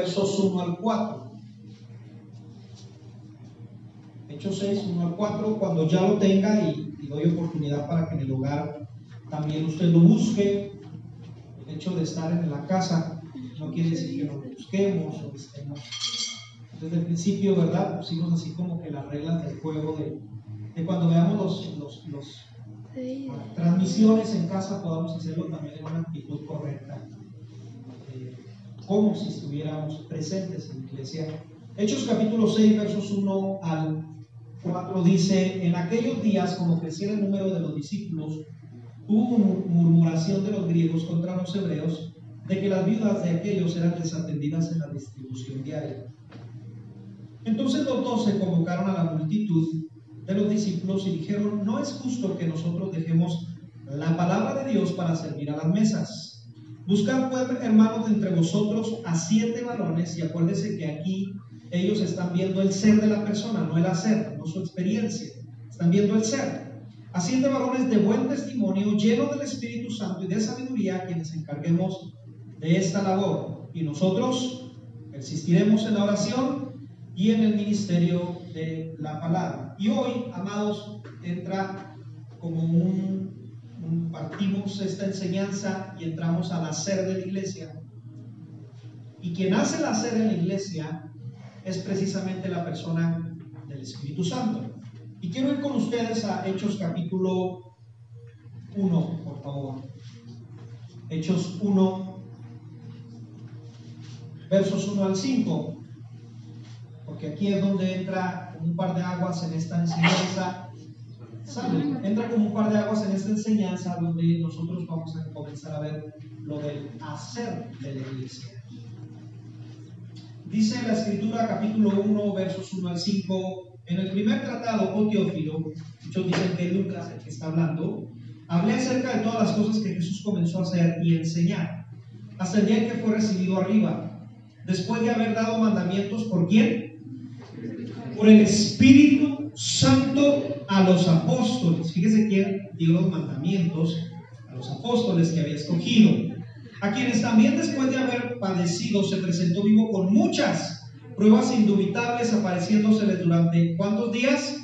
versos 1 al 4. Hechos 6, 1 al 4, cuando ya lo tenga y, y doy oportunidad para que en el hogar también usted lo busque. El hecho de estar en la casa no quiere decir que no lo busquemos o estemos. Desde el principio, ¿verdad? Pusimos así como que las reglas del juego de, de cuando veamos los, los, los transmisiones en casa podamos hacerlo también en una actitud correcta, como si estuviéramos presentes en la iglesia. Hechos capítulo 6, versos 1 al 4 dice, en aquellos días, como crecía el número de los discípulos, hubo murmuración de los griegos contra los hebreos de que las viudas de aquellos eran desatendidas en la distribución diaria. Entonces los doce convocaron a la multitud de los discípulos y dijeron, no es justo que nosotros dejemos la palabra de Dios para servir a las mesas. Buscad pues, hermanos, entre vosotros a siete varones y acuérdense que aquí ellos están viendo el ser de la persona, no el hacer, no su experiencia. Están viendo el ser. A siete varones de buen testimonio, llenos del Espíritu Santo y de sabiduría, quienes encarguemos de esta labor. Y nosotros persistiremos en la oración y en el ministerio de la palabra. Y hoy, amados, entra como un, partimos esta enseñanza y entramos al hacer de la iglesia. Y quien hace el hacer en la iglesia es precisamente la persona del Espíritu Santo. Y quiero ir con ustedes a Hechos capítulo 1, por favor. Hechos 1, versos 1 al 5 porque aquí es donde entra un par de aguas en esta enseñanza. Entra como un par de aguas en esta enseñanza donde nosotros vamos a comenzar a ver lo del hacer de la iglesia. Dice la escritura capítulo 1 versos 1 al 5, en el primer tratado, oh Teófilo, muchos dicen que Lucas el que está hablando, hablé acerca de todas las cosas que Jesús comenzó a hacer y enseñar, hasta el día en que fue recibido arriba, después de haber dado mandamientos por quién? por el Espíritu Santo a los apóstoles. Fíjese quién dio los mandamientos a los apóstoles que había escogido, a quienes también después de haber padecido se presentó vivo con muchas pruebas indubitables apareciéndoseles durante ¿cuántos días?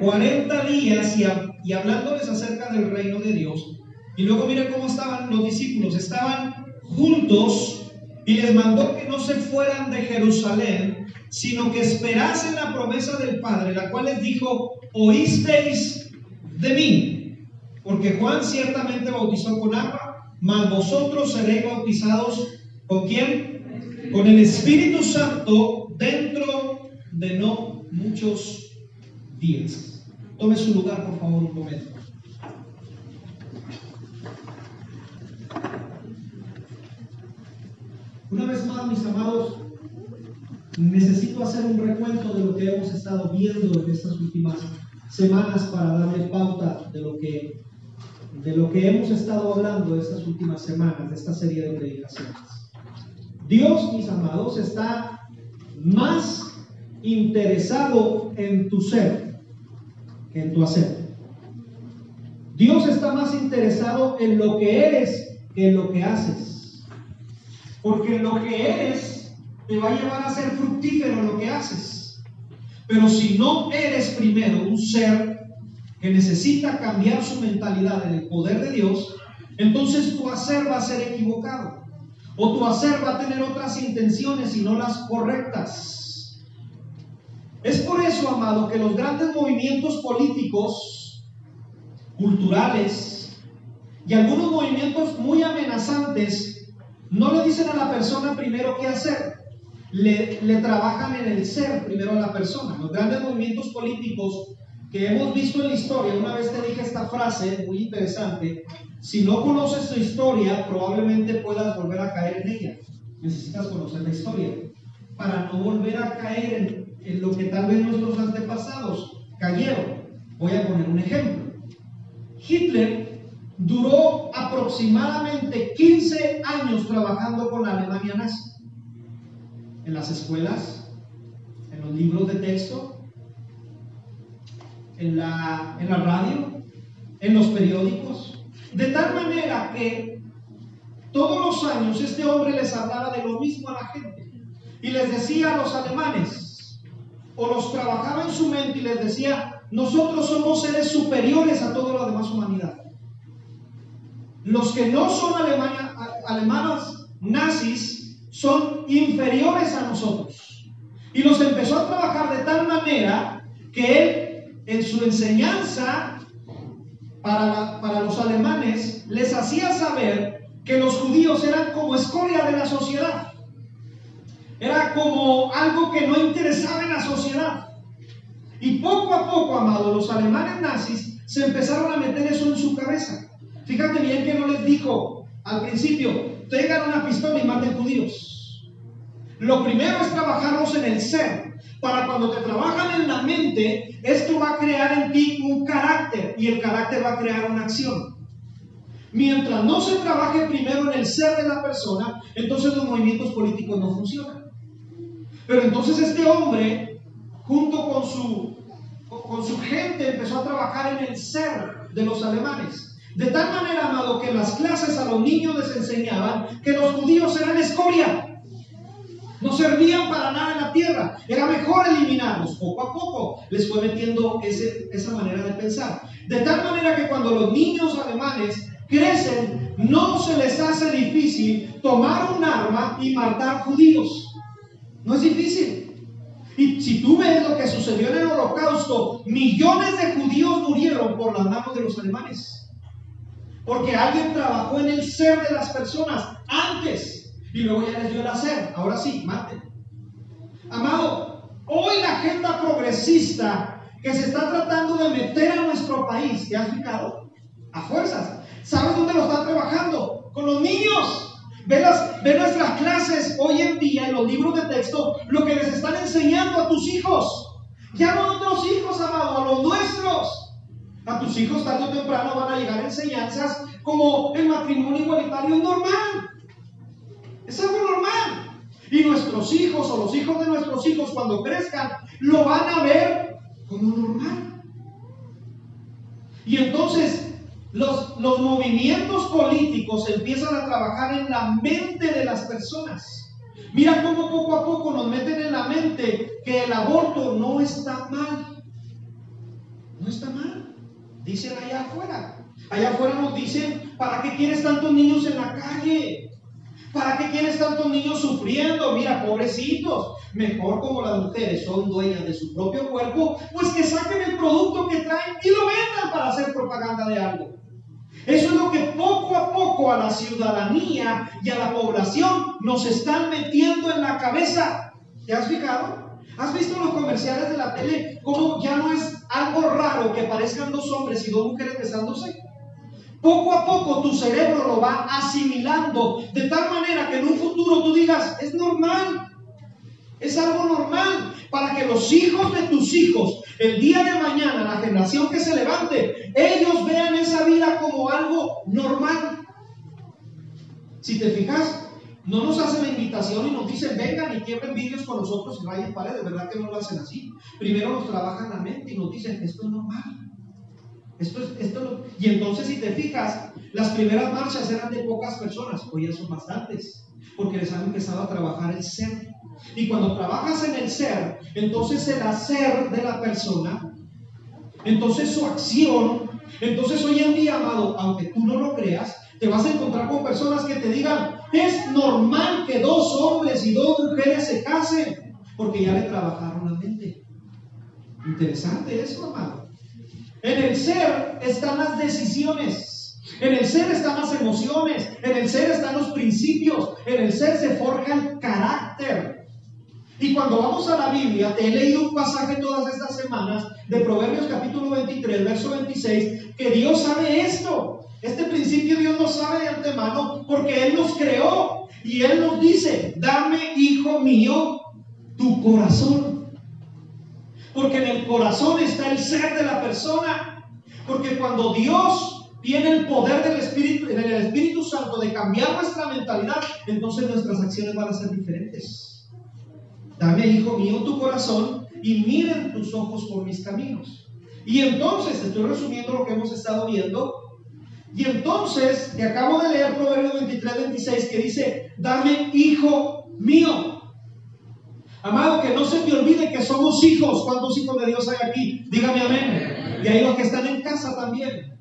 40 días y, y hablándoles acerca del reino de Dios. Y luego miren cómo estaban los discípulos, estaban juntos y les mandó que no se fueran de Jerusalén, sino que esperasen la promesa del Padre, la cual les dijo, oísteis de mí, porque Juan ciertamente bautizó con agua, mas vosotros seréis bautizados con quién? Con el Espíritu Santo dentro de no muchos días. Tome su lugar, por favor, un momento. Una vez más, mis amados, necesito hacer un recuento de lo que hemos estado viendo en estas últimas semanas para darle pauta de lo que, de lo que hemos estado hablando estas últimas semanas, de esta serie de predicaciones. Dios, mis amados, está más interesado en tu ser que en tu hacer. Dios está más interesado en lo que eres que en lo que haces. Porque lo que eres te va a llevar a ser fructífero lo que haces. Pero si no eres primero un ser que necesita cambiar su mentalidad en el poder de Dios, entonces tu hacer va a ser equivocado. O tu hacer va a tener otras intenciones y no las correctas. Es por eso, amado, que los grandes movimientos políticos, culturales y algunos movimientos muy amenazantes no le dicen a la persona primero qué hacer, le, trabajan en el ser primero a la persona. Los grandes movimientos políticos que hemos visto en la historia, una vez te dije esta frase muy interesante, si no conoces tu historia, probablemente puedas volver a caer en ella. Necesitas conocer la historia para no volver a caer en, en lo que tal vez nuestros antepasados cayeron. Voy a poner un ejemplo. Hitler duró aproximadamente 15 años trabajando con la Alemania nazi en las escuelas, en los libros de texto, en la, en la radio, en los periódicos, de tal manera que todos los años este hombre les hablaba de lo mismo a la gente. y les decía a los alemanes, o los trabajaba en su mente y les decía, nosotros somos seres superiores a toda la demás humanidad. Los que no son alemanas nazis son inferiores a nosotros. Y los empezó a trabajar de tal manera que él en su enseñanza para, para los alemanes les hacía saber que los judíos eran como escoria de la sociedad. Era como algo que no interesaba en la sociedad. Y poco a poco, amado, los alemanes nazis se empezaron a meter eso en su cabeza. Fíjate bien que no les dijo al principio, tengan una pistola y maten judíos. Lo primero es trabajarlos en el ser. Para cuando te trabajan en la mente, esto va a crear en ti un carácter y el carácter va a crear una acción. Mientras no se trabaje primero en el ser de la persona, entonces los movimientos políticos no funcionan. Pero entonces este hombre, junto con su, con su gente, empezó a trabajar en el ser de los alemanes. De tal manera, amado, que las clases a los niños les enseñaban que los judíos eran escoria. No servían para nada en la tierra. Era mejor eliminarlos. Poco a poco les fue metiendo ese, esa manera de pensar. De tal manera que cuando los niños alemanes crecen, no se les hace difícil tomar un arma y matar judíos. No es difícil. Y si tú ves lo que sucedió en el holocausto, millones de judíos murieron por las manos de los alemanes. Porque alguien trabajó en el ser de las personas antes y luego ya les dio el hacer. Ahora sí, maten. Amado, hoy la agenda progresista que se está tratando de meter a nuestro país, ¿te has fijado? A fuerzas. ¿Sabes dónde lo están trabajando? Con los niños. Ve, nuestras clases hoy en día en los libros de texto, lo que les están enseñando a tus hijos. Ya no a otros hijos, amado, a los nuestros. A tus hijos tarde o temprano van a llegar enseñanzas como el matrimonio igualitario es normal. Es algo normal. Y nuestros hijos o los hijos de nuestros hijos cuando crezcan lo van a ver como normal. Y entonces los, movimientos políticos empiezan a trabajar en la mente de las personas. Mira cómo poco a poco nos meten en la mente que el aborto no está mal. No está mal. Dicen allá afuera. Allá afuera nos dicen, ¿para qué quieres tantos niños en la calle? ¿Para qué quieres tantos niños sufriendo? Mira, pobrecitos. Mejor como las mujeres son dueñas de su propio cuerpo, pues que saquen el producto que traen y lo vendan para hacer propaganda de algo. Eso es lo que poco a poco a la ciudadanía y a la población nos están metiendo en la cabeza. ¿Te has fijado? ¿Has visto los comerciales de la tele? Cómo ya no es algo raro que parezcan dos hombres y dos mujeres besándose. Poco a poco tu cerebro lo va asimilando de tal manera que en un futuro tú digas, es normal, es algo normal para que los hijos de tus hijos, el día de mañana, la generación que se levante, ellos vean esa vida como algo normal. Si te fijas, no nos hacen la invitación y nos dicen, vengan y quiebren vídeos con nosotros y rayen paredes. ¿Verdad que no lo hacen así? Primero nos trabajan la mente y nos dicen, esto es normal. Esto es, esto Y entonces si te fijas, las primeras marchas eran de pocas personas, hoy ya son bastantes, porque les han empezado a trabajar el ser. Y cuando trabajas en el ser, entonces el hacer de la persona, entonces su acción, entonces hoy en día, amado, aunque tú no lo creas, te vas a encontrar con personas que te digan, es normal que dos hombres y dos mujeres se casen, porque ya le trabajaron la mente. Interesante eso, amado. En el ser están las decisiones. En el ser están las emociones, en el ser están los principios, en el ser se forja el carácter. Y cuando vamos a la Biblia, te he leído un pasaje todas estas semanas de Proverbios capítulo 23, verso 26, que Dios sabe esto. Este principio Dios lo sabe de antemano porque Él nos creó y Él nos dice, dame, hijo mío, tu corazón. Porque en el corazón está el ser de la persona. Porque cuando Dios tiene el poder del Espíritu, en el Espíritu Santo de cambiar nuestra mentalidad, entonces nuestras acciones van a ser diferentes. Dame, hijo mío, tu corazón y miren tus ojos por mis caminos. Y entonces, estoy resumiendo lo que hemos estado viendo. Y entonces, te acabo de leer Proverbios 23, 26, que dice, dame, hijo mío. Amado, que no se te olvide que somos hijos. ¿Cuántos hijos de Dios hay aquí? Dígame amén. Y hay los que están en casa también.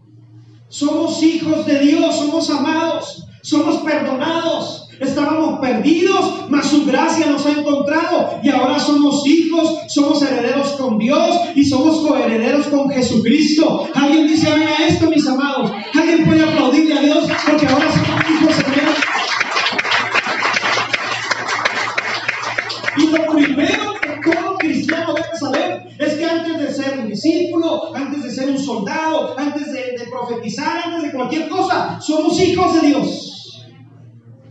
Somos hijos de Dios, somos amados, somos perdonados. Estábamos perdidos, mas su gracia nos ha encontrado y ahora somos hijos, somos herederos con Dios y somos coherederos con Jesucristo. Alguien dice amén a esto, mis amados. Alguien puede aplaudirle a Dios porque ahora somos hijos herederos. Y lo primero que todo cristiano debe saber es que antes de ser un discípulo, antes de ser un soldado, antes de, de profetizar, antes de cualquier cosa, somos hijos de Dios.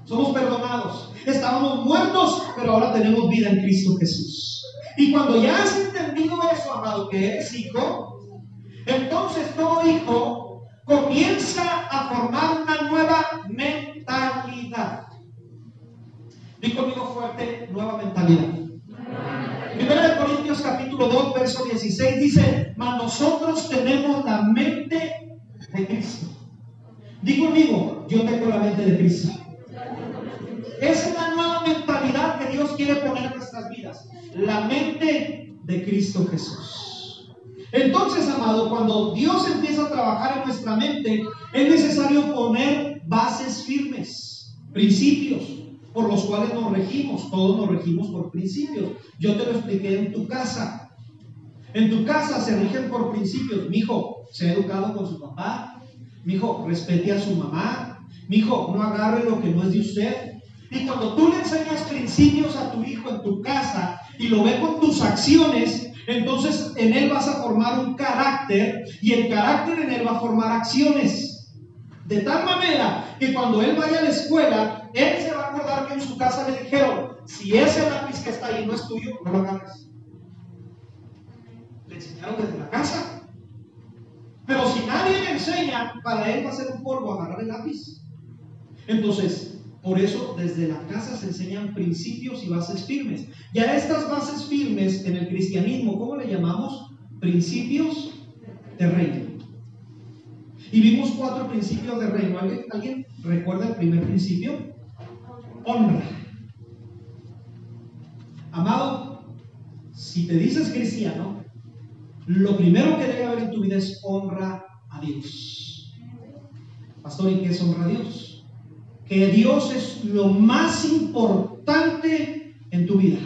Somos perdonados. Estábamos muertos, pero ahora tenemos vida en Cristo Jesús. Y cuando ya has entendido eso, amado, que eres hijo, entonces todo hijo comienza a formar una nueva mentalidad. Digo conmigo fuerte, nueva mentalidad. Primera de Corintios capítulo 2, verso 16 dice, mas nosotros tenemos la mente de Cristo. Digo conmigo, yo tengo la mente de Cristo. Esa es la nueva mentalidad que Dios quiere poner en nuestras vidas. La mente de Cristo Jesús. Entonces, amado, cuando Dios empieza a trabajar en nuestra mente, es necesario poner bases firmes, principios por los cuales nos regimos. Todos nos regimos por principios. Yo te lo expliqué en tu casa. En tu casa se rigen por principios. Mi hijo, ha educado con su papá. Mi hijo, respete a su mamá. Mi hijo, no agarre lo que no es de usted. Y cuando tú le enseñas principios a tu hijo en tu casa y lo ve con tus acciones, entonces en él vas a formar un carácter y el carácter en él va a formar acciones. De tal manera que cuando él vaya a la escuela, él se va a acordar que en su casa le dijeron, si ese lápiz que está ahí no es tuyo, no lo agarres. Le enseñaron desde la casa. Pero si nadie le enseña, para él va a ser un polvo agarrar el lápiz. Entonces, por eso desde la casa se enseñan principios y bases firmes. Ya estas bases firmes en el cristianismo, ¿cómo le llamamos? Principios de reino. Y vimos cuatro principios de reino. ¿Alguien, recuerda el primer principio? Honra. Amado, si te dices cristiano, lo primero que debe haber en tu vida es honra a Dios. Pastor, ¿y qué es honra a Dios? Que Dios es lo más importante en tu vida,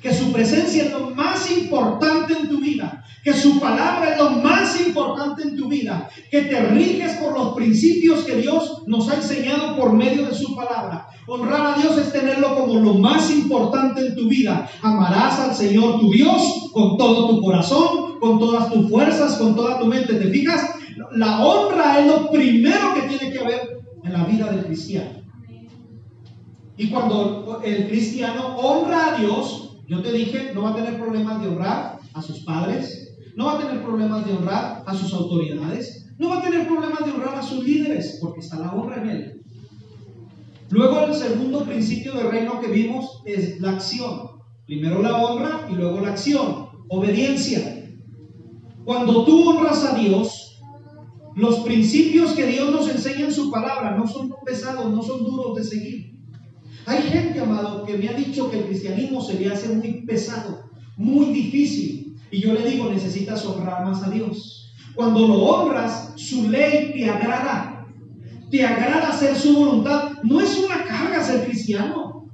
que su presencia es lo más importante en tu vida, que su palabra es lo más importante en tu vida, que te riges por los principios que Dios nos ha enseñado por medio de su palabra. Honrar a Dios es tenerlo como lo más importante en tu vida. Amarás al Señor tu Dios con todo tu corazón, con todas tus fuerzas, con toda tu mente. ¿Te fijas? La honra es lo primero que tiene que haber en la vida del cristiano. Y cuando el cristiano honra a Dios, yo te dije, no va a tener problemas de honrar a sus padres, no va a tener problemas de honrar a sus autoridades, no va a tener problemas de honrar a sus líderes, porque está la honra en él. Luego el segundo principio de reino que vimos es la acción. Primero la honra y luego la acción, obediencia. Cuando tú honras a Dios, los principios que Dios nos enseña en su palabra no son pesados, no son duros de seguir. Hay gente, amado, que me ha dicho que el cristianismo se le hace muy pesado, muy difícil. Y yo le digo, necesitas honrar más a Dios. Cuando lo honras, su ley te agrada. Te agrada hacer su voluntad. No es una carga ser cristiano.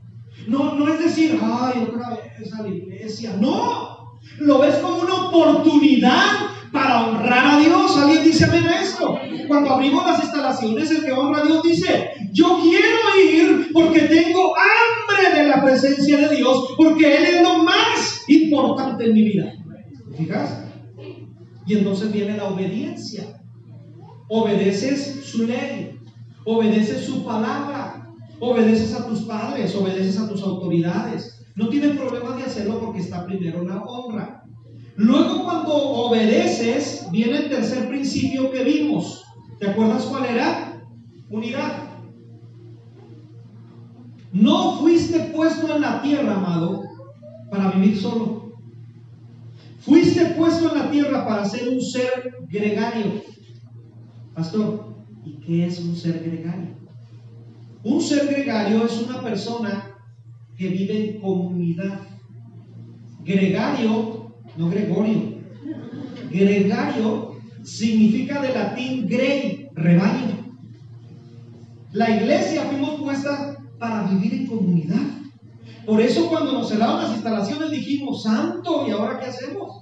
No, no es decir, ay, otra vez a la iglesia. No. Lo ves como una oportunidad para honrar a Dios. ¿Alguien dice amén a esto? Cuando abrimos las instalaciones, el que honra a Dios dice, yo quiero ir porque tengo hambre de la presencia de Dios, porque Él es lo más importante en mi vida. ¿Fijas? Y entonces viene la obediencia. Obedeces su ley, obedeces su palabra, obedeces a tus padres, obedeces a tus autoridades. No tienes problemas de hacerlo porque está primero la honra. Luego cuando obedeces, viene el tercer principio que vimos. ¿Te acuerdas cuál era? Unidad. No fuiste puesto en la tierra, amado, para vivir solo. Fuiste puesto en la tierra para ser un ser gregario. Pastor, ¿y qué es un ser gregario? Un ser gregario es una persona que vive en comunidad. Gregario, no Gregorio. Gregario significa de latín grey, rebaño. La iglesia fuimos puesta para vivir en comunidad. Por eso cuando nos cerraron las instalaciones dijimos, santo, ¿y ahora qué hacemos?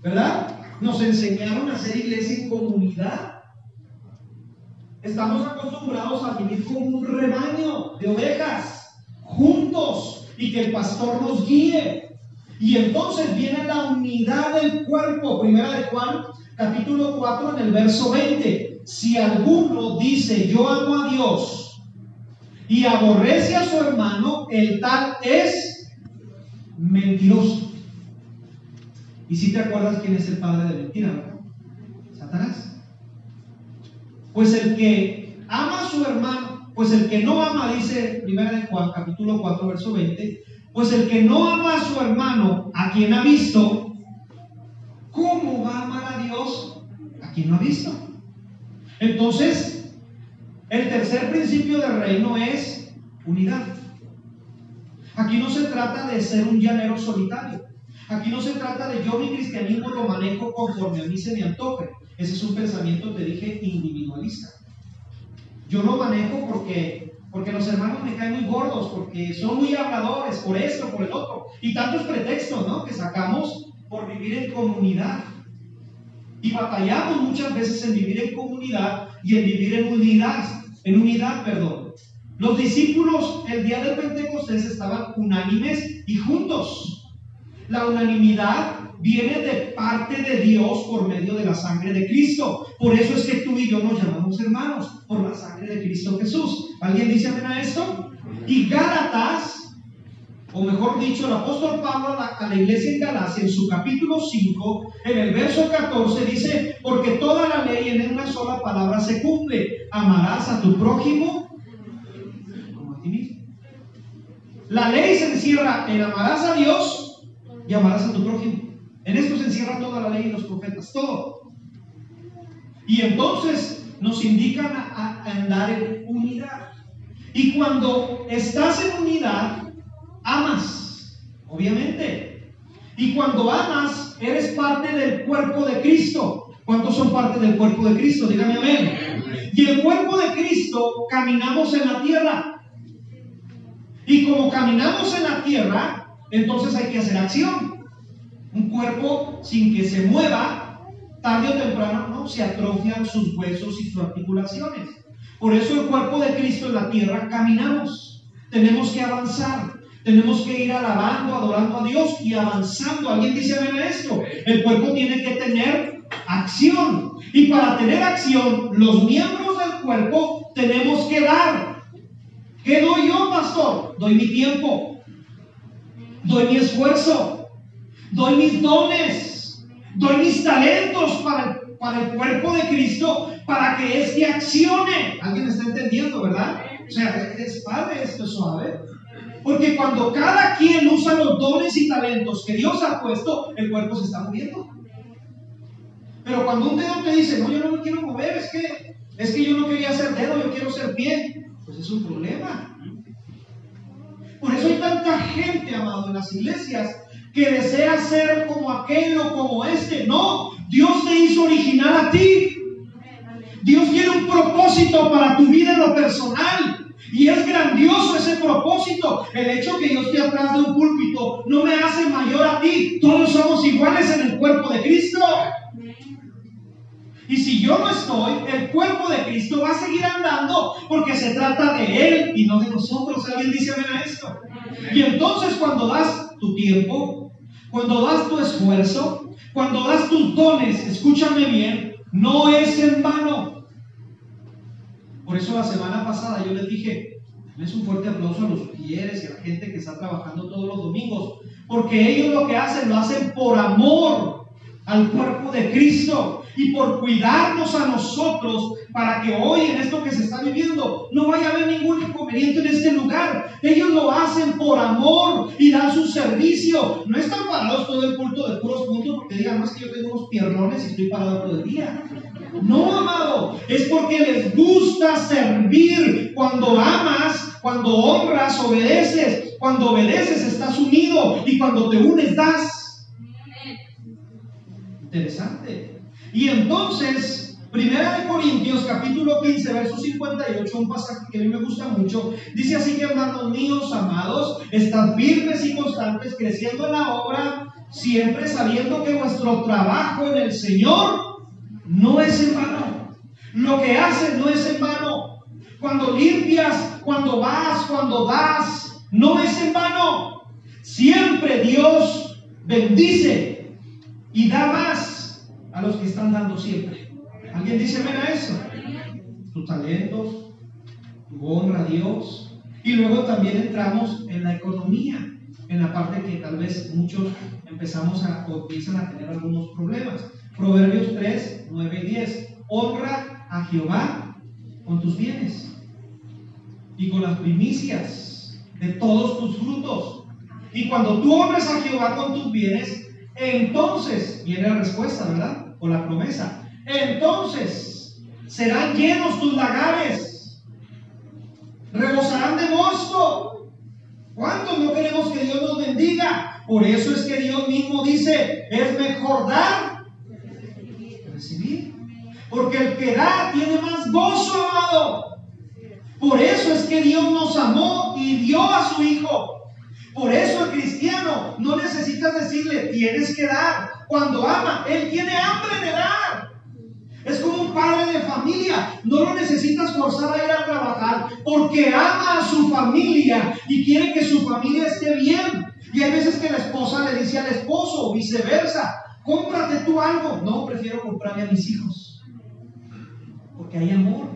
¿Verdad? Nos enseñaron a hacer iglesia en comunidad. Estamos acostumbrados a vivir como un rebaño de ovejas, juntos, y que el pastor nos guíe. Y entonces viene la unidad del cuerpo, primera de Juan, capítulo 4, en el verso 20. Si alguno dice, yo amo a Dios y aborrece a su hermano, el tal es mentiroso. Y si te acuerdas quién es el padre de mentira, Satanás. Pues el que ama a su hermano, pues el que no ama, dice primera de Juan, capítulo 4, verso 20, pues el que no ama a su hermano, a quien ha visto, ¿cómo va a amar a Dios a quien no ha visto? Entonces, el tercer principio del reino es unidad. Aquí no se trata de ser un llanero solitario. Aquí no se trata de yo mi cristianismo lo manejo conforme a mí se me antoje. Ese es un pensamiento, te dije, individualista. Yo lo manejo porque, porque los hermanos me caen muy gordos, porque son muy habladores, por esto, por el otro. Y tantos pretextos, ¿no? Que sacamos por vivir en comunidad. Y batallamos muchas veces en vivir en comunidad y en vivir en unidad, en unidad, perdón. Los discípulos el día del Pentecostés estaban unánimes y juntos. La unanimidad viene de parte de Dios por medio de la sangre de Cristo. Por eso es que tú y yo nos llamamos hermanos, por la sangre de Cristo Jesús. ¿Alguien dice amén a esto? Y Gálatas o mejor dicho, el apóstol Pablo a la, iglesia en Galacia, en su capítulo 5, en el verso 14, dice, porque toda la ley en una sola palabra se cumple, amarás a tu prójimo como a ti mismo. La ley se encierra en amarás a Dios y amarás a tu prójimo. En esto se encierra toda la ley y los profetas, todo. Y entonces nos indican a andar en unidad. Y cuando estás en unidad, amas, obviamente. Y cuando amas, eres parte del cuerpo de Cristo. ¿Cuántos son parte del cuerpo de Cristo? Dígame amén. Y el cuerpo de Cristo caminamos en la tierra. Y como caminamos en la tierra, entonces hay que hacer acción. Un cuerpo sin que se mueva, tarde o temprano, ¿no? Se atrofian sus huesos y sus articulaciones. Por eso el cuerpo de Cristo en la tierra caminamos. Tenemos que avanzar. Tenemos que ir alabando, adorando a Dios y avanzando. ¿Alguien dice amén a esto? El cuerpo tiene que tener acción. Y para tener acción, los miembros del cuerpo tenemos que dar. ¿Qué doy yo, pastor? Doy mi tiempo. Doy mi esfuerzo. Doy mis dones. Doy mis talentos para el, para el cuerpo de Cristo para que éste accione. ¿Alguien está entendiendo, verdad? O sea, es padre esto, suave. Porque cuando cada quien usa los dones y talentos que Dios ha puesto, el cuerpo se está moviendo. Pero cuando un dedo te dice, no, yo no me quiero mover, es que, es que yo no quería ser dedo, yo quiero ser pie, pues es un problema. Por eso hay tanta gente, amado, en las iglesias que desea ser como aquel o como este. No, Dios te hizo original a ti. Dios tiene un propósito para tu vida en lo personal. Y es grandioso ese propósito. El hecho que yo esté atrás de un púlpito no me hace mayor a ti. Todos somos iguales en el cuerpo de Cristo. Y si yo no estoy, el cuerpo de Cristo va a seguir andando porque se trata de Él y no de nosotros. ¿Alguien dice a esto? Y entonces cuando das tu tiempo, cuando das tu esfuerzo, cuando das tus dones, escúchame bien, no es en vano. Por eso la semana pasada yo les dije, es un fuerte aplauso a los quieres y a la gente que está trabajando todos los domingos, porque ellos lo que hacen lo hacen por amor al cuerpo de Cristo y por cuidarnos a nosotros para que hoy en esto que se está viviendo no vaya a haber ningún inconveniente en este lugar. Ellos lo hacen por amor y dan su servicio. No están parados todo el culto de puros puntos porque digan, más que yo tengo unos pierrones y estoy parado todo el día. No, amado, es porque les gusta servir. Cuando amas, Cuando honras, obedeces. Cuando obedeces, estás unido. Y cuando te unes, das. Interesante. Y entonces, Primera de Corintios, capítulo 15, verso 58, un pasaje que a mí me gusta mucho. Dice así que, hermanos míos, amados, están firmes y constantes, creciendo en la obra, siempre sabiendo que vuestro trabajo en el Señor no es en vano. Lo que haces no es en vano. Cuando limpias, cuando vas, cuando das, no es en vano. Siempre Dios bendice y da más a los que están dando siempre. ¿Alguien dice ven a eso? Tus talentos, tu honra a Dios. Y luego también entramos en la economía, en la parte que tal vez muchos empezamos a o empiezan a tener algunos problemas. Proverbios 3, 9 y 10. Honra a Jehová con tus bienes y con las primicias de todos tus frutos. Y cuando tú honres a Jehová con tus bienes, entonces viene la respuesta, ¿verdad? O la promesa. Entonces serán llenos tus lagares, rebosarán de mosto. ¿Cuántos no queremos que Dios nos bendiga? Por eso es que Dios mismo dice, es mejor dar que recibir. Porque el que da tiene más gozo, amado. Por eso es que Dios nos amó y dio a su Hijo. Por eso el cristiano no necesitas decirle, tienes que dar. Cuando ama, Él tiene hambre de dar. Es como un padre de familia. No lo necesitas forzar a ir a trabajar porque ama a su familia y quiere que su familia esté bien. Y hay veces que la esposa le dice al esposo viceversa, cómprate tú algo. No, prefiero comprarle a mis hijos. Porque hay amor.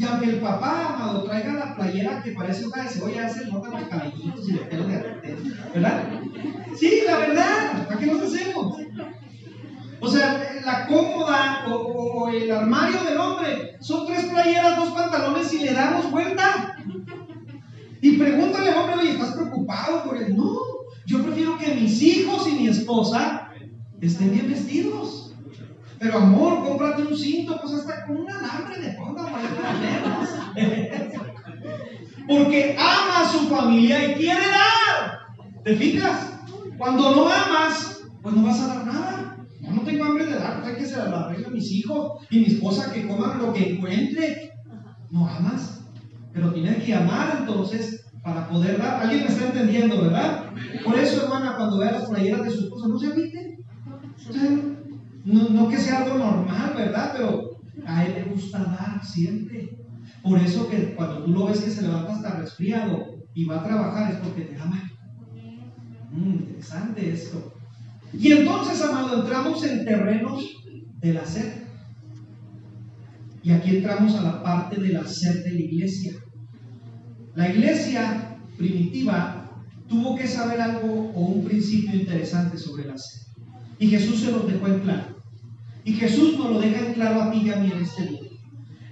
Y aunque el papá, amado, traiga la playera que parece una de cebolla, se nota los cabellitos y el pelo de ¿verdad? Sí, la verdad, ¿para qué nos hacemos? O sea, la cómoda o, o, el armario del hombre son tres playeras, dos pantalones y le damos vuelta. Y pregúntale al hombre, oye, ¿estás preocupado por él? No, yo prefiero que mis hijos y mi esposa estén bien vestidos. Pero amor, cómprate un cinto, pues hasta con un alambre de ponga Porque ama a su familia y quiere dar. ¿Te fijas? Cuando no amas, pues no vas a dar nada. Yo no tengo hambre de dar, pues hay que se la arregla a mis hijos y mi esposa que coman lo que encuentre. No amas, pero tienes que amar entonces para poder dar. ¿Alguien me está entendiendo, verdad? Por eso, hermana, cuando vea las playeras de su esposa, no se agite. No, no que sea algo normal, ¿verdad? Pero a él le gusta dar siempre. Por eso que cuando tú lo ves que se levanta hasta resfriado y va a trabajar es porque te ama. Mm, interesante esto. Y entonces, amado, entramos en terrenos del hacer. Y aquí entramos a la parte del hacer de la iglesia. La iglesia primitiva tuvo que saber algo o un principio interesante sobre el hacer. Y Jesús se los dejó en claro. Y Jesús nos lo deja en claro a ti y a mí en este día.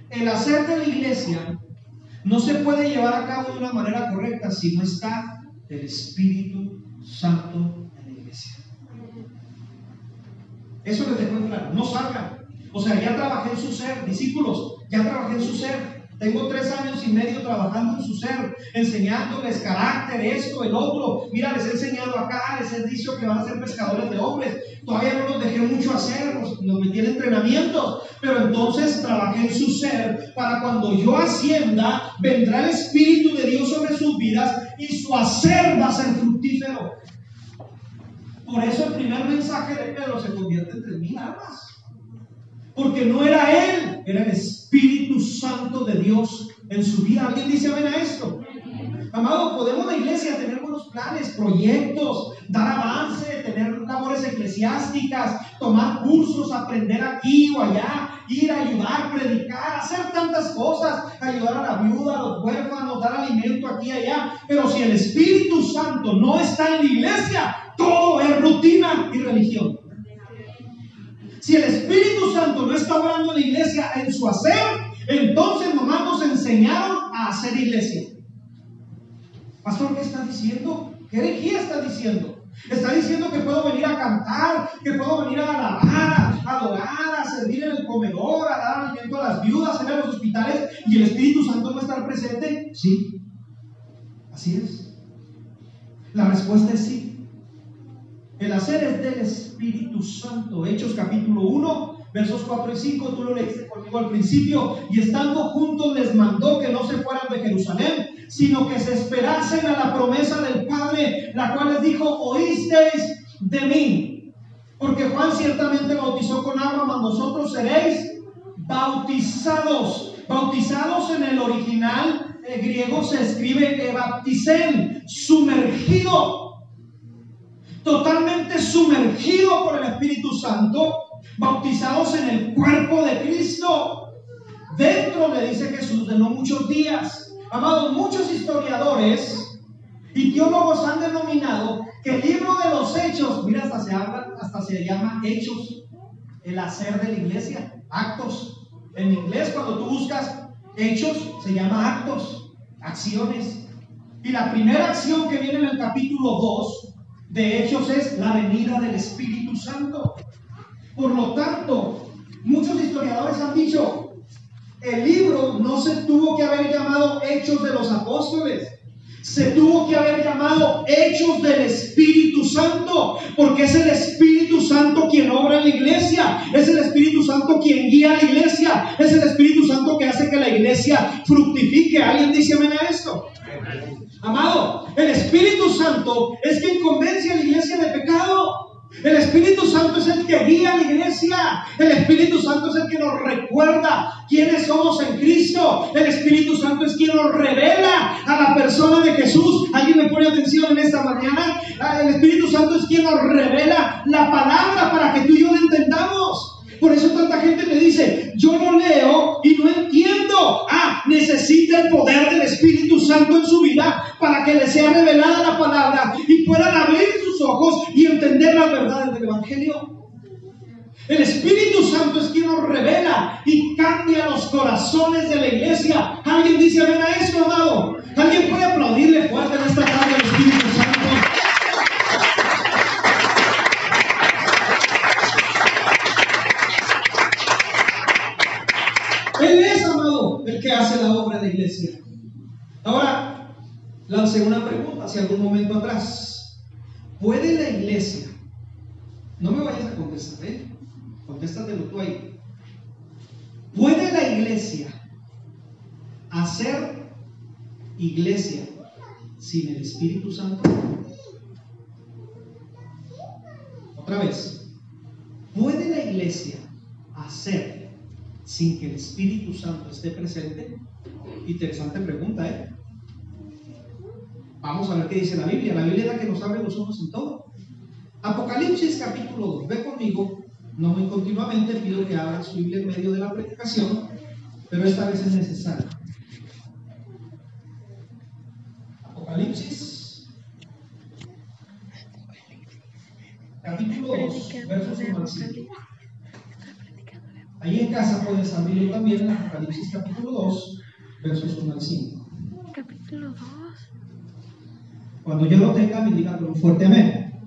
El hacer de la iglesia no se puede llevar a cabo de una manera correcta si no está el Espíritu Santo en la iglesia. Eso les dejo en claro. No salgan. O sea, ya trabajé en su ser, discípulos, ya trabajé en su ser. Tengo tres años y medio trabajando en su ser, enseñándoles carácter, esto, el otro. Mira, les he enseñado acá, les he dicho que van a ser pescadores de hombres. Todavía no los dejé mucho hacer, los, metí en entrenamientos. Pero entonces trabajé en su ser para cuando yo ascienda, vendrá el Espíritu de Dios sobre sus vidas y su hacer va a ser fructífero. Por eso el primer mensaje de Pedro se convierte en tres mil almas. Porque no era él, era el Espíritu Santo de Dios en su vida. ¿Alguien dice ven a esto? Amado, podemos la iglesia tener buenos planes, proyectos, dar avance, tener labores eclesiásticas, tomar cursos, aprender aquí o allá, ir a ayudar, predicar, hacer tantas cosas, ayudar a la viuda, a los huérfanos, dar alimento aquí y allá. Pero si el Espíritu Santo no está en la iglesia, todo es rutina y religión. Si el Espíritu Santo no está obrando en la iglesia en su hacer, entonces nomás nos enseñaron a hacer iglesia. Pastor, ¿qué está diciendo? ¿Qué herejía está diciendo? Está diciendo que puedo venir a cantar, que puedo venir a alabar, a adorar, a servir en el comedor, a dar alimento a las viudas, en los hospitales y el Espíritu Santo no estar presente. Sí, Así es. La respuesta es sí. El hacer es del Espíritu Santo. Hechos capítulo 1, versos 4 y 5, tú lo leíste conmigo al principio. Y estando juntos les mandó que no se fueran de Jerusalén, sino que se esperasen a la promesa del Padre, la cual les dijo, oísteis de mí. Porque Juan ciertamente bautizó con agua, mas vosotros seréis bautizados. Bautizados en el original eh, griego se escribe bapticen, sumergido. Totalmente sumergido por el Espíritu Santo, bautizados en el cuerpo de Cristo. Dentro le dice Jesús de no muchos días. Amados, muchos historiadores y teólogos han denominado que el libro de los hechos, mira, hasta se habla, hasta se llama hechos, el hacer de la iglesia, actos. En inglés, cuando tú buscas hechos, se llama actos, acciones. Y la primera acción que viene en el capítulo 2 de Hechos es la venida del Espíritu Santo. Por lo tanto, muchos historiadores han dicho, el libro no se tuvo que haber llamado Hechos de los Apóstoles. Se tuvo que haber llamado Hechos del Espíritu Santo, porque es el Espíritu Santo quien obra en la iglesia, es el Espíritu Santo quien guía la iglesia, es el Espíritu Santo que hace que la iglesia fructifique. ¿Alguien dice amén a esto? Amado, el Espíritu Santo es quien convence a la iglesia de pecado. El Espíritu Santo es el que guía a la iglesia. El Espíritu Santo es el que nos recuerda quiénes somos en Cristo. El Espíritu Santo es quien nos revela a la persona de Jesús. ¿Alguien me pone atención en esta mañana? Ah, el Espíritu Santo es quien nos revela la palabra para que tú y yo la entendamos. Por eso tanta gente me dice, yo no leo y no entiendo. Ah, necesita el poder del Espíritu Santo en su vida para que le sea revelada la palabra y puedan abrir ojos y entender las verdades del Evangelio. El Espíritu Santo es quien nos revela y cambia los corazones de la iglesia. ¿Alguien dice amén a eso, amado? ¿Alguien puede aplaudirle fuerte en esta tarde al Espíritu Santo? Él es, amado, el que hace la obra de la iglesia. Ahora, lancé una pregunta hace algún momento atrás. ¿Puede la iglesia? No me vayas a contestar, ¿eh? Contéstatelo tú ahí. ¿Puede la iglesia hacer iglesia sin el Espíritu Santo? Otra vez. ¿Puede la iglesia hacer sin que el Espíritu Santo esté presente? Interesante pregunta, ¿eh? Vamos a ver qué dice la Biblia. La Biblia es la que nos abre los ojos en todo. Apocalipsis capítulo 2. Ve conmigo, no muy continuamente, pido que abran su Biblia en medio de la predicación, pero esta vez es necesario. Apocalipsis capítulo 2, versos 1 al 5. Ahí en casa puedes abrirlo también Apocalipsis capítulo 2, versos 1 al 5. Capítulo 2. Cuando yo lo tenga, me con un fuerte amén.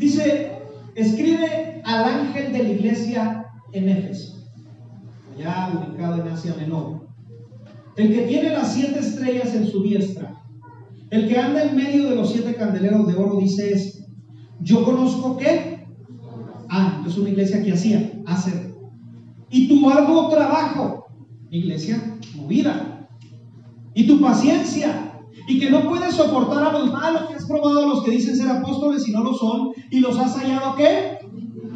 Dice, escribe al ángel de la iglesia en Éfeso, allá ubicado en Asia Menor, el que tiene las siete estrellas en su diestra, el que anda en medio de los siete candeleros de oro, dice esto, yo conozco que, ah, es una iglesia que hacía, hacer, y tu arduo trabajo, iglesia movida, y tu paciencia, y que no puedes soportar a los malos, que has probado a los que dicen ser apóstoles y no lo son, y los has hallado qué?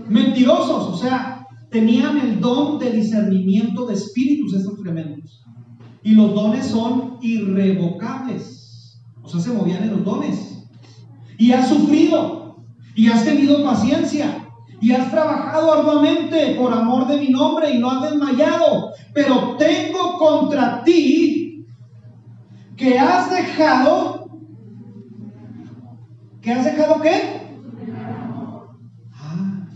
Mentirosos, o sea, tenían el don de discernimiento de espíritus estos tremendos. Y los dones son irrevocables, o sea, se movían en los dones. Y has sufrido, y has tenido paciencia, y has trabajado arduamente por amor de mi nombre y no has desmayado, pero tengo contra ti que has dejado, que has dejado qué? Ah,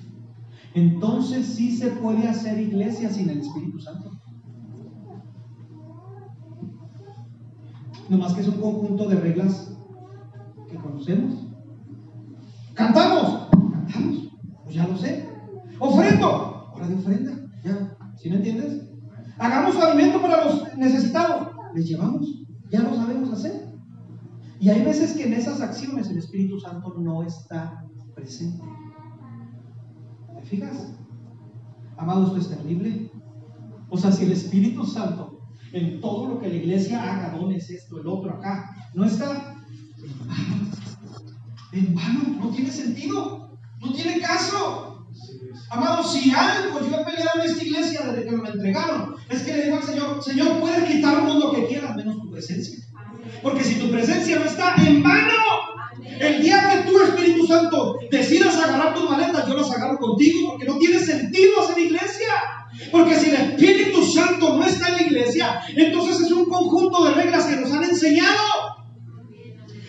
entonces sí se puede hacer iglesia sin el Espíritu Santo. Nomás que es un conjunto de reglas que conocemos. Cantamos, cantamos, pues ya lo sé. Ofrendo, hora de ofrenda, ya, ¿sí me entiendes? Hagamos alimento para los necesitados, les llevamos. Ya lo sabemos hacer. Y hay veces que en esas acciones el Espíritu Santo no está presente. ¿Te fijas? Amado, esto es terrible. O sea, si el Espíritu Santo en todo lo que la iglesia haga, dones, esto, el otro, acá, no está en vano, no tiene sentido, no tiene caso. Amado, si algo yo he peleado en esta iglesia desde que me entregaron, es que le digo al Señor, Señor, puedes quitarnos lo que quieras, menos tu presencia. Porque si tu presencia no está en vano, el día que tú, Espíritu Santo, decidas agarrar tus maletas, yo las agarro contigo, porque no tiene sentido hacer iglesia. Porque si el Espíritu Santo no está en la iglesia, entonces es un conjunto de reglas que nos han enseñado.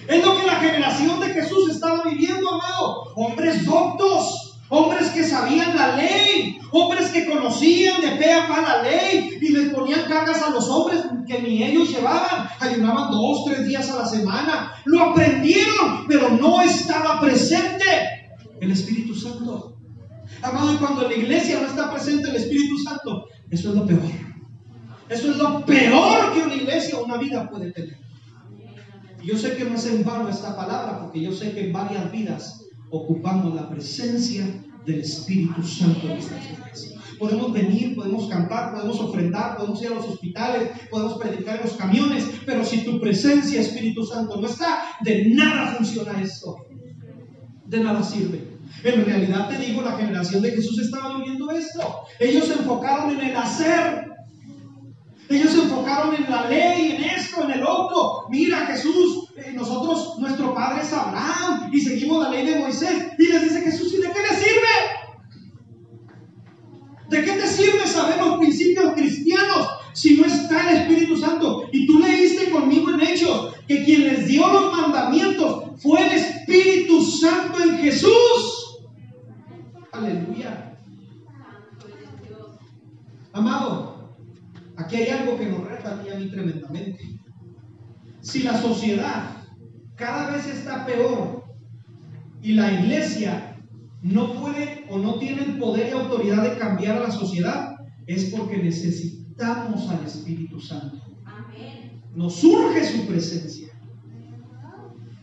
Es lo que la generación de Jesús estaba viviendo, amado. Hombres doctos, hombres que sabían la ley, hombres que conocían de pe a pa la ley y les ponían cargas a los hombres que ni ellos llevaban. Ayunaban dos, tres días a la semana. Lo aprendieron, pero no estaba presente el Espíritu Santo. Amado, y cuando en la iglesia no está presente el Espíritu Santo, eso es lo peor. Eso es lo peor que una iglesia o una vida puede tener. Yo sé que no es en vano esta palabra, porque yo sé que en varias vidas ocupamos la presencia del Espíritu Santo en nuestras vidas. Podemos venir, podemos cantar, podemos ofrendar, podemos ir a los hospitales, podemos predicar en los camiones, pero si tu presencia, Espíritu Santo, no está, de nada funciona esto. De nada sirve. En realidad te digo, la generación de Jesús estaba viviendo esto. Ellos se enfocaron en el hacer. Ellos se enfocaron en la ley, en esto, en el otro. Mira Jesús, eh, nosotros, nuestro padre es Abraham y seguimos la ley de Moisés. Y les dice Jesús, ¿y de qué le sirve? ¿De qué te sirve saber los principios cristianos si no está el Espíritu Santo? Y tú leíste conmigo en Hechos que quien les dio los mandamientos fue el Espíritu Santo en Jesús. Aleluya. Amado, aquí hay algo que nos reta a ti y a mí tremendamente. Si la sociedad cada vez está peor y la iglesia no puede o no tiene el poder y autoridad de cambiar a la sociedad, es porque necesitamos al Espíritu Santo. Nos surge su presencia.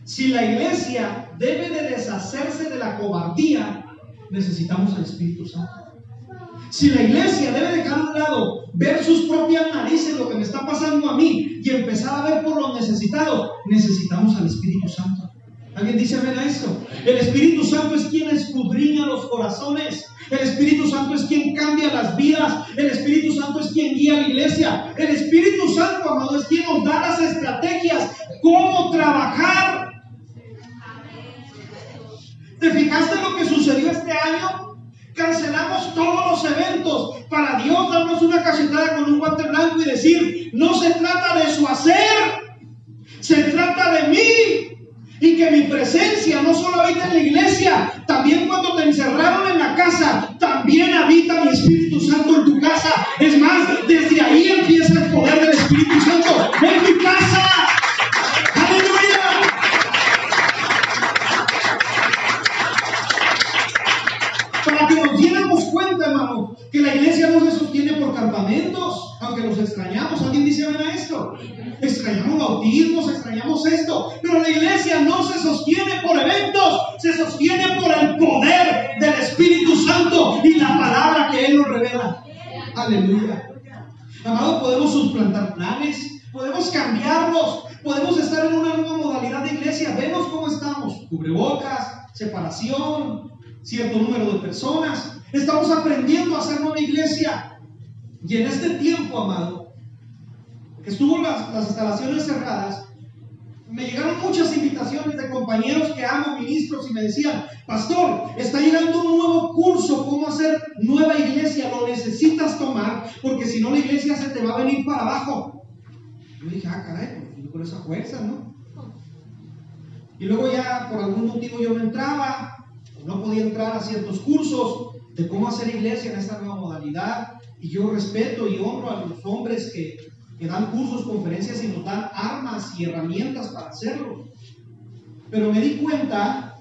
Si la iglesia debe de deshacerse de la cobardía, necesitamos al Espíritu Santo. Si la iglesia debe dejar a un lado ver sus propias narices, lo que me está pasando a mí, y empezar a ver por los necesitados, necesitamos al Espíritu Santo. ¿Alguien dice amén a esto? El Espíritu Santo es quien escudriña los corazones. El Espíritu Santo es quien cambia las vidas. El Espíritu Santo es quien guía a la iglesia. El Espíritu Santo, amado, es quien nos da las estrategias, cómo trabajar. ¿Te fijaste lo que sucedió este año? Cancelamos todos los eventos para Dios darnos una cachetada con un guante blanco y decir, no se trata de su hacer, se trata de mí. Y que mi presencia no solo habita en la iglesia, también cuando te encerraron en la casa, también habita mi Espíritu Santo en tu casa. Es más, desde ahí empieza el poder del Espíritu Santo aunque los extrañamos. ¿Alguien dice amén a esto? Extrañamos bautismos, extrañamos esto. Pero la iglesia no se sostiene por eventos, se sostiene por el poder del Espíritu Santo y la palabra que Él nos revela. Aleluya. Amado, podemos suplantar planes, podemos cambiarlos, podemos estar en una nueva modalidad de iglesia. Vemos cómo estamos. Cubrebocas, separación, cierto número de personas. Estamos aprendiendo a hacer nueva iglesia. Y en este tiempo, amado, que estuvo las, las instalaciones cerradas, me llegaron muchas invitaciones de compañeros que amo, ministros, y me decían, pastor, está llegando un nuevo curso, cómo hacer nueva iglesia, lo necesitas tomar, porque si no la iglesia se te va a venir para abajo. Yo dije, ah, caray, pues con esa fuerza, ¿no? Y luego ya por algún motivo yo no entraba, no podía entrar a ciertos cursos de cómo hacer iglesia en esta nueva modalidad. Y yo respeto y honro a los hombres que, que dan cursos, conferencias y nos dan armas y herramientas para hacerlo. Pero me di cuenta,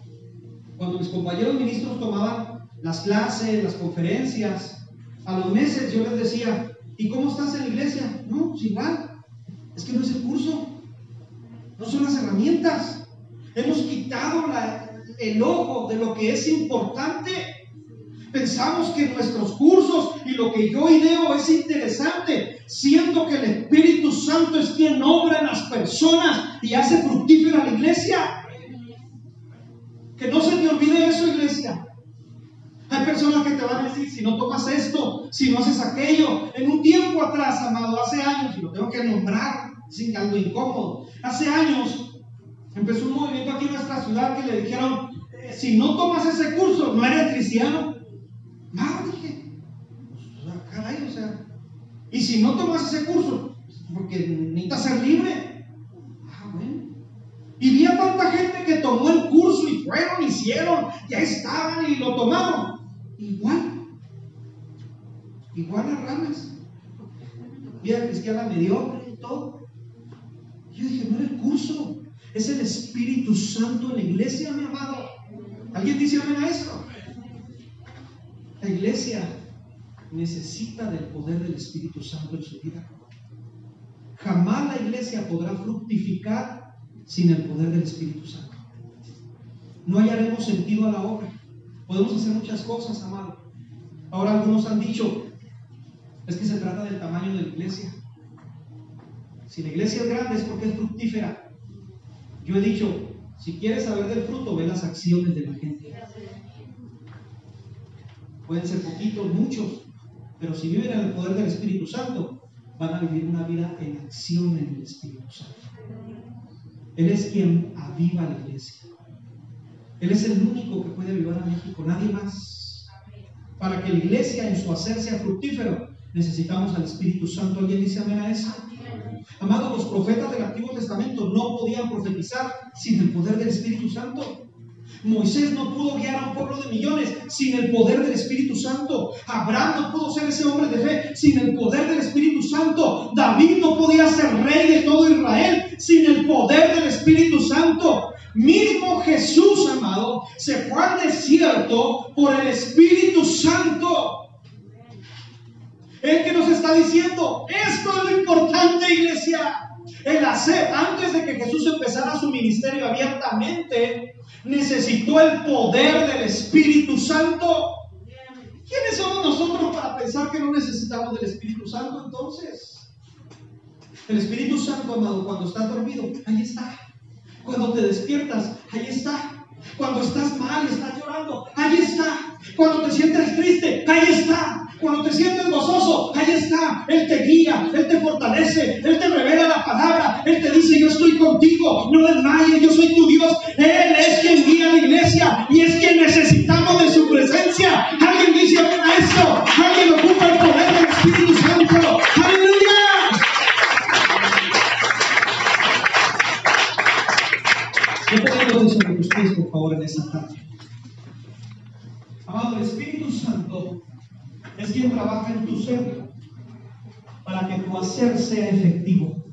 cuando mis compañeros ministros tomaban las clases, las conferencias, a los meses yo les decía, ¿y cómo estás en la iglesia? No, pues igual, es que no es el curso, no son las herramientas. Hemos quitado el ojo de lo que es importante. Pensamos que nuestros cursos y lo que yo ideo es interesante, siendo que el Espíritu Santo es quien obra en las personas y hace fructífera la iglesia. Que no se te olvide eso, iglesia. Hay personas que te van a decir, si no tomas esto, si no haces aquello. En un tiempo atrás, amado, hace años, y lo tengo que nombrar, sin algo incómodo, hace años empezó un movimiento aquí en nuestra ciudad que le dijeron, eh, si no tomas ese curso, no eres cristiano. No, dije, pues, caray, o sea, y si no tomas ese curso, porque necesitas ser libre. Ah, bueno. Y vi a tanta gente que tomó el curso y fueron, hicieron, ya estaban y lo tomaron igual. Igual las ramas. Vida cristiana mediocre y todo. Yo dije, no era el curso, es el Espíritu Santo en la iglesia, mi amado. ¿Alguien dice amén a eso? La iglesia necesita del poder del Espíritu Santo en su vida. Jamás la iglesia podrá fructificar sin el poder del Espíritu Santo. No hallaremos sentido a la obra. Podemos hacer muchas cosas, amado. Ahora algunos han dicho, es que se trata del tamaño de la iglesia. Si la iglesia es grande es porque es fructífera. Yo he dicho, si quieres saber del fruto, ve las acciones de la gente. Pueden ser poquitos, muchos, pero si viven en el poder del Espíritu Santo, van a vivir una vida en acción en el Espíritu Santo. Él es quien aviva la iglesia. Él es el único que puede ayudar a México, nadie más. Para que la iglesia en su hacer sea fructífero, necesitamos al Espíritu Santo. ¿Alguien dice amén a eso? Amados, los profetas del Antiguo Testamento no podían profetizar sin el poder del Espíritu Santo. Moisés no pudo guiar a un pueblo de millones sin el poder del Espíritu Santo. Abraham no pudo ser ese hombre de fe sin el poder del Espíritu Santo. David no podía ser rey de todo Israel sin el poder del Espíritu Santo. Mismo Jesús, amado, se fue al desierto por el Espíritu Santo. El que nos está diciendo, esto es lo importante, iglesia. El hacer, antes de que Jesús empezara su ministerio abiertamente, necesitó el poder del Espíritu Santo. ¿Quiénes somos nosotros para pensar que no necesitamos del Espíritu Santo entonces? El Espíritu Santo, amado, cuando está dormido, ahí está. Cuando te despiertas, ahí está. Cuando estás mal y estás llorando, ahí está. Cuando te sientes triste, ahí está. Cuando te sientes gozoso, ahí está. Él te guía, Él te fortalece, Él te revela la palabra. Él te dice, yo estoy contigo, no desmayes, yo soy tu Dios. Él es quien guía a la iglesia y es quien necesitamos de su presencia. Alguien dice a esto, alguien ocupa el poder del Espíritu Santo. por favor, en esta tarde. Amado, Espíritu Santo es quien trabaja en tu ser para que tu hacer sea efectivo.